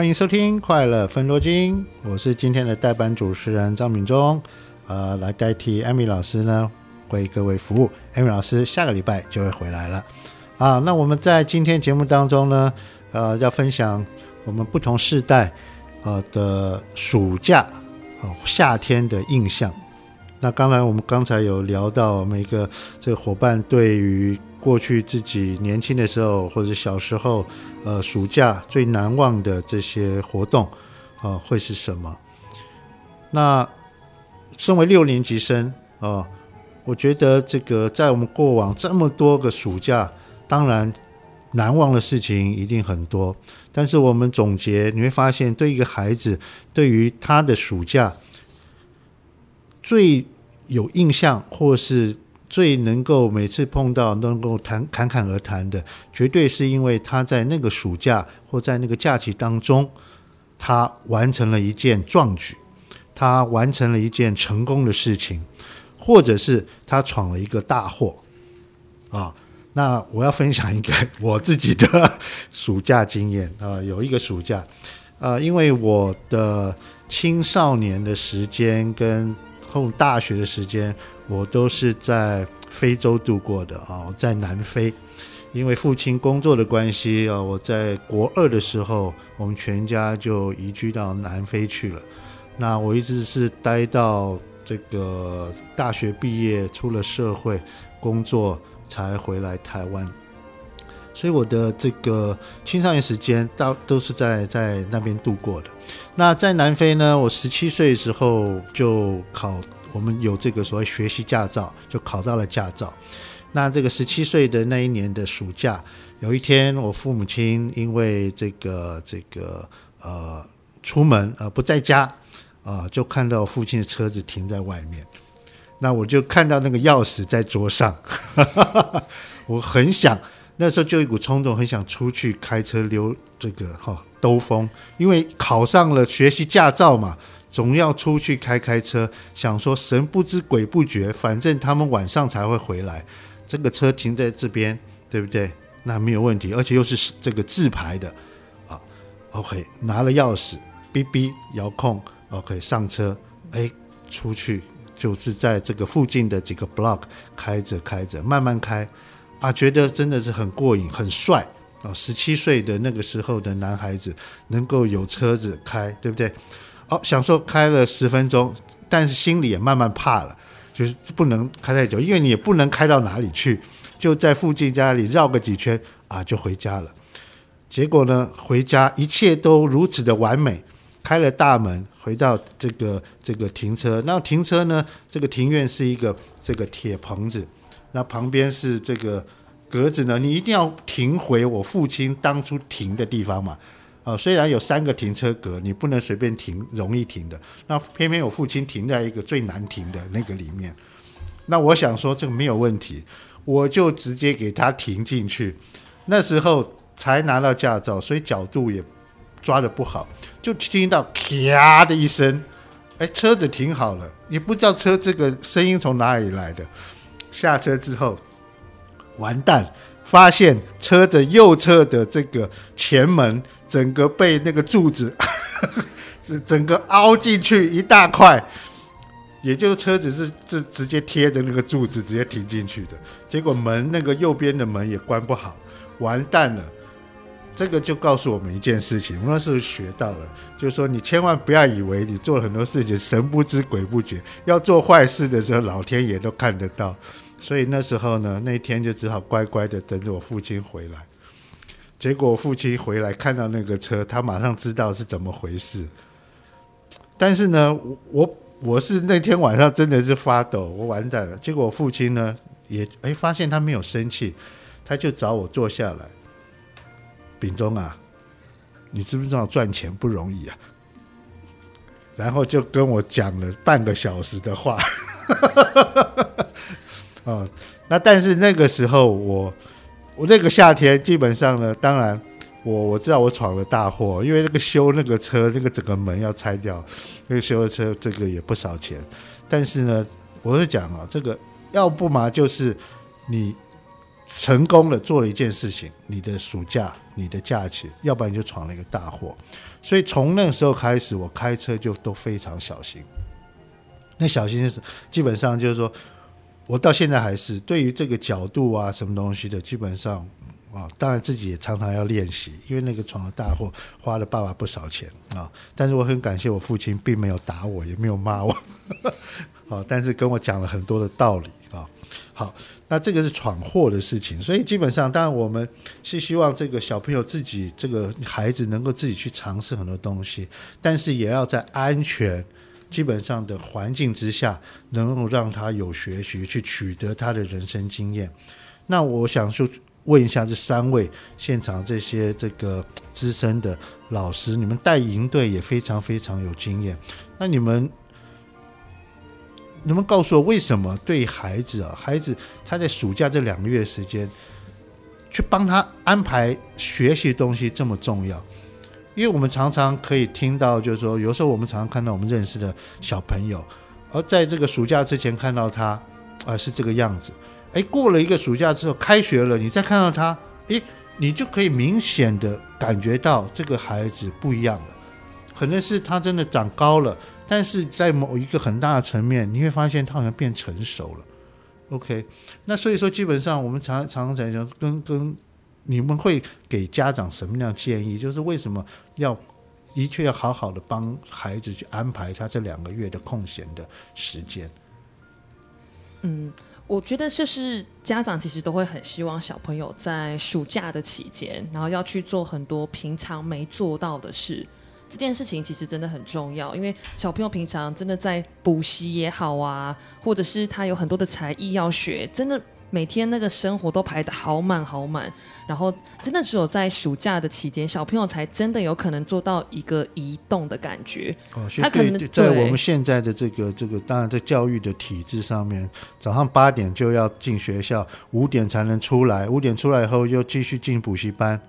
欢迎收听《快乐分多金》，我是今天的代班主持人张敏忠，呃，来代替艾米老师呢为各位服务。艾米老师下个礼拜就会回来了啊。那我们在今天节目当中呢，呃，要分享我们不同世代呃的暑假、夏天的印象。那刚才我们刚才有聊到每个这个伙伴对于过去自己年轻的时候或者小时候，呃，暑假最难忘的这些活动，啊、会是什么？那身为六年级生啊、我觉得这个在我们过往这么多个暑假，当然难忘的事情一定很多。但是我们总结，你会发现，对一个孩子，对于他的暑假最有印象，或是最能够每次碰到能够谈侃侃而谈的，绝对是因为他在那个暑假或在那个假期当中，他完成了一件壮举，他完成了一件成功的事情，或者是他闯了一个大祸啊。那我要分享一个我自己的暑假经验啊，有一个暑假，呃，因为我的青少年的时间跟后大学的时间。我都是在非洲度过的啊，在南非，因为父亲工作的关系啊，我在国二的时候，我们全家就移居到南非去了。那我一直是待到这个大学毕业，出了社会工作才回来台湾。所以我的这个青少年时间到都是在在那边度过的。那在南非呢，我十七岁的时候就考。我们有这个所谓学习驾照，就考到了驾照。那这个十七岁的那一年的暑假，有一天我父母亲因为这个这个呃出门呃不在家啊、就看到父亲的车子停在外面。那我就看到那个钥匙在桌上，我很想那时候就一股冲动，很想出去开车溜这个哈、兜风，因为考上了学习驾照嘛。总要出去开开车，想说神不知鬼不觉，反正他们晚上才会回来。这个车停在这边，对不对？那没有问题，而且又是这个自排的啊。OK，拿了钥匙，哔哔遥控，OK 上车，哎，出去就是在这个附近的几个 block 开着开着，慢慢开啊，觉得真的是很过瘾，很帅啊！十七岁的那个时候的男孩子能够有车子开，对不对？哦，享受开了十分钟，但是心里也慢慢怕了，就是不能开太久，因为你也不能开到哪里去，就在附近家里绕个几圈啊，就回家了。结果呢，回家一切都如此的完美，开了大门，回到这个这个停车，那停车呢，这个庭院是一个这个铁棚子，那旁边是这个格子呢，你一定要停回我父亲当初停的地方嘛。啊，虽然有三个停车格，你不能随便停，容易停的。那偏偏我父亲停在一个最难停的那个里面。那我想说这个没有问题，我就直接给他停进去。那时候才拿到驾照，所以角度也抓得不好，就听到咔的一声，哎，车子停好了，也不知道车这个声音从哪里来的。下车之后，完蛋，发现车的右侧的这个前门。整个被那个柱子，是整个凹进去一大块，也就是车子是直直接贴着那个柱子直接停进去的。结果门那个右边的门也关不好，完蛋了。这个就告诉我们一件事情，我那时候学到了，就是说你千万不要以为你做了很多事情神不知鬼不觉，要做坏事的时候老天爷都看得到。所以那时候呢，那天就只好乖乖的等着我父亲回来。结果父亲回来看到那个车，他马上知道是怎么回事。但是呢，我我是那天晚上真的是发抖，我完蛋了。结果我父亲呢也哎发现他没有生气，他就找我坐下来。秉忠啊，你知不知道赚钱不容易啊？然后就跟我讲了半个小时的话。哦，那但是那个时候我。我那个夏天基本上呢，当然我我知道我闯了大祸，因为那个修那个车，那个整个门要拆掉，那个修的车这个也不少钱。但是呢，我是讲啊，这个要不嘛就是你成功的做了一件事情，你的暑假、你的假期，要不然就闯了一个大祸。所以从那时候开始，我开车就都非常小心。那小心是基本上就是说，我到现在还是对于这个角度啊，什么东西的，基本上啊，当然自己也常常要练习，因为那个闯了大祸，花了爸爸不少钱啊。但是我很感谢我父亲，并没有打我，也没有骂我，啊，但是跟我讲了很多的道理啊。好，那这个是闯祸的事情，所以基本上，当然我们是希望这个小朋友自己，这个孩子能够自己去尝试很多东西，但是也要在安全。基本上的环境之下，能够让他有学习，去取得他的人生经验。那我想说，问一下这三位现场这些这个资深的老师，你们带营队也非常非常有经验。那你们能不能告诉我，为什么对孩子啊，孩子他在暑假这两个月时间，去帮他安排学习东西这么重要？因为我们常常可以听到，就是说，有时候我们常常看到我们认识的小朋友，而在这个暑假之前看到他，啊、是这个样子。哎，过了一个暑假之后，开学了，你再看到他，哎，你就可以明显的感觉到这个孩子不一样了。可能是他真的长高了，但是在某一个很大的层面，你会发现他好像变成熟了。OK，那所以说，基本上我们常常常讲跟跟。你们会给家长什么样的建议？就是为什么要的确要好好的帮孩子去安排他这两个月的空闲的时间？嗯，我觉得就是家长其实都会很希望小朋友在暑假的期间，然后要去做很多平常没做到的事。这件事情其实真的很重要，因为小朋友平常真的在补习也好啊，或者是他有很多的才艺要学，真的。每天那个生活都排得好满好满，然后真的只有在暑假的期间，小朋友才真的有可能做到一个移动的感觉。哦，他可能在我们现在的这个这个，当然在教育的体制上面，早上八点就要进学校，五点才能出来，五点出来以后又继续进补习班，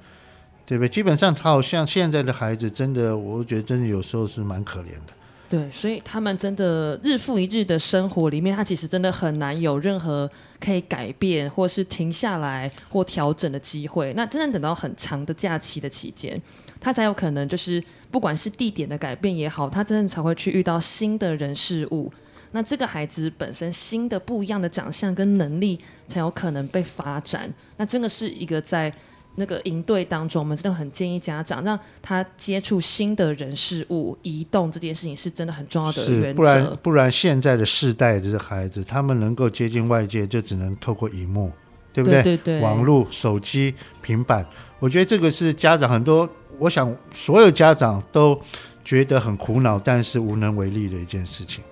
对不对？基本上他好像现在的孩子，真的，我觉得真的有时候是蛮可怜的。对，所以他们真的日复一日的生活里面，他其实真的很难有任何可以改变或是停下来或调整的机会。那真正等到很长的假期的期间，他才有可能就是不管是地点的改变也好，他真正才会去遇到新的人事物。那这个孩子本身新的不一样的长相跟能力才有可能被发展。那真的是一个在。那个营队当中，我们真的很建议家长让他接触新的人事物，移动这件事情是真的很重要的原则。不然不然，现在的世代的孩子，他们能够接近外界，就只能透过荧幕，对不对？对对对。网络、手机、平板，我觉得这个是家长很多，我想所有家长都觉得很苦恼，但是无能为力的一件事情，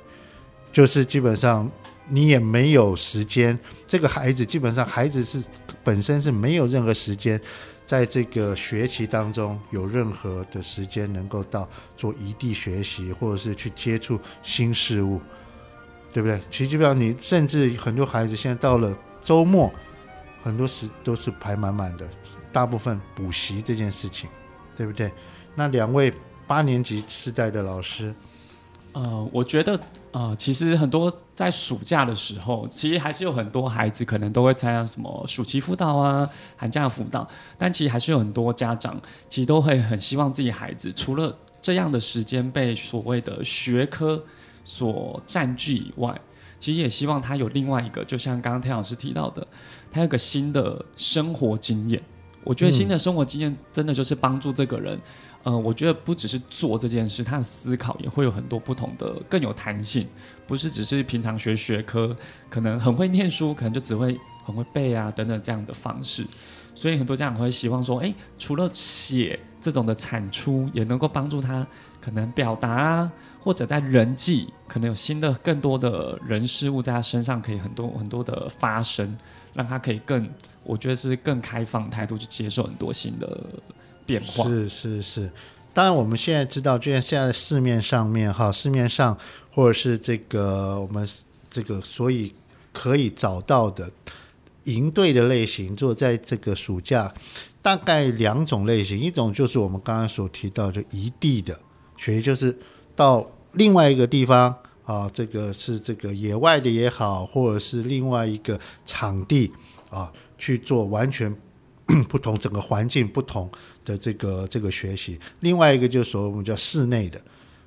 就是基本上你也没有时间，这个孩子基本上孩子是。本身是没有任何时间，在这个学习当中有任何的时间能够到做异地学习，或者是去接触新事物，对不对？其实基本上你甚至很多孩子现在到了周末，很多时都是排满满的，大部分补习这件事情，对不对？那两位八年级世代的老师。呃，我觉得呃，其实很多在暑假的时候，其实还是有很多孩子可能都会参加什么暑期辅导啊、寒假辅导，但其实还是有很多家长其实都会很希望自己孩子除了这样的时间被所谓的学科所占据以外，其实也希望他有另外一个，就像刚刚天老师提到的，他有个新的生活经验。我觉得新的生活经验真的就是帮助这个人。呃，我觉得不只是做这件事，他的思考也会有很多不同的，更有弹性。不是只是平常学学科，可能很会念书，可能就只会很会背啊等等这样的方式。所以很多家长会希望说，诶，除了写这种的产出，也能够帮助他可能表达啊，或者在人际可能有新的更多的人事物在他身上可以很多很多的发生，让他可以更，我觉得是更开放态度去接受很多新的。是是是，当然我们现在知道，就像现在市面上面哈，市面上或者是这个我们这个所以可以找到的营队的类型，做在这个暑假大概两种类型，一种就是我们刚刚所提到的移地的学习，就是到另外一个地方啊，这个是这个野外的也好，或者是另外一个场地啊去做完全不同整个环境不同的这个这个学习。另外一个就是说我们叫室内的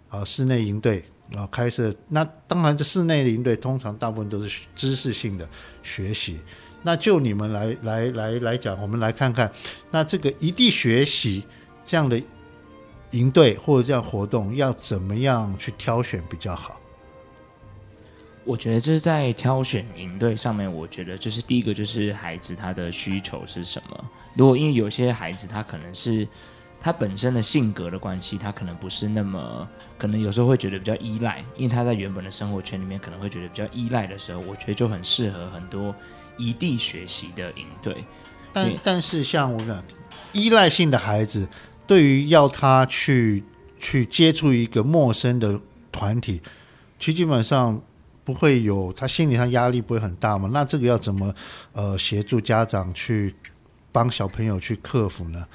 啊室内营队啊开设。那当然这室内的营队通常大部分都是知识性的学习。那就你们来来来来讲，我们来看看那这个一地学习这样的营队或者这样活动要怎么样去挑选比较好？我觉得这是在挑选营队上面，我觉得就是第一个就是孩子他的需求是什么。如果因为有些孩子他可能是他本身的性格的关系，他可能不是那么可能有时候会觉得比较依赖，因为他在原本的生活圈里面可能会觉得比较依赖的时候，我觉得就很适合很多异地学习的营队。但但是像我讲依赖性的孩子，对于要他去去接触一个陌生的团体，其实基本上。不会有他心理上压力不会很大吗？那这个要怎么呃协助家长去帮小朋友去克服呢？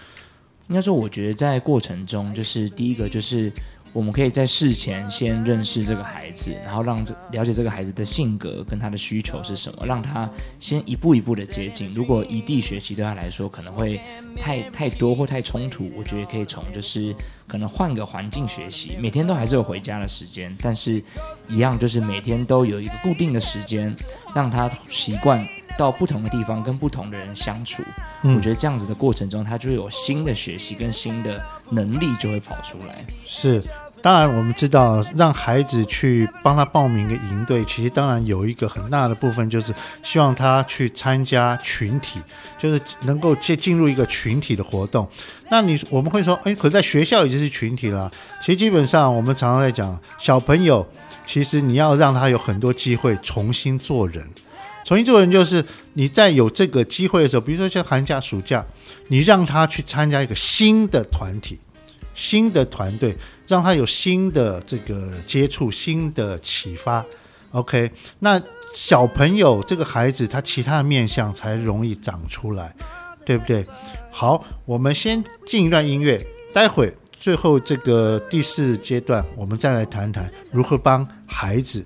应该说，我觉得在过程中，就是第一个就是。我们可以在事前先认识这个孩子，然后让这了解这个孩子的性格跟他的需求是什么，让他先一步一步的接近。如果异地学习对他来说可能会太太多或太冲突，我觉得可以从就是可能换个环境学习，每天都还是有回家的时间，但是一样就是每天都有一个固定的时间，让他习惯到不同的地方跟不同的人相处。嗯，我觉得这样子的过程中，他就有新的学习跟新的能力就会跑出来。是。当然，我们知道让孩子去帮他报名一个营队，其实当然有一个很大的部分就是希望他去参加群体，就是能够进进入一个群体的活动。那你我们会说，哎，可在学校已经是群体了。其实基本上我们常常在讲，小朋友其实你要让他有很多机会重新做人。重新做人就是你在有这个机会的时候，比如说像寒假、暑假，你让他去参加一个新的团体。新的团队让他有新的这个接触，新的启发。OK，那小朋友这个孩子他其他的面相才容易长出来，对不对？好，我们先进一段音乐，待会最后这个第四阶段，我们再来谈谈如何帮孩子。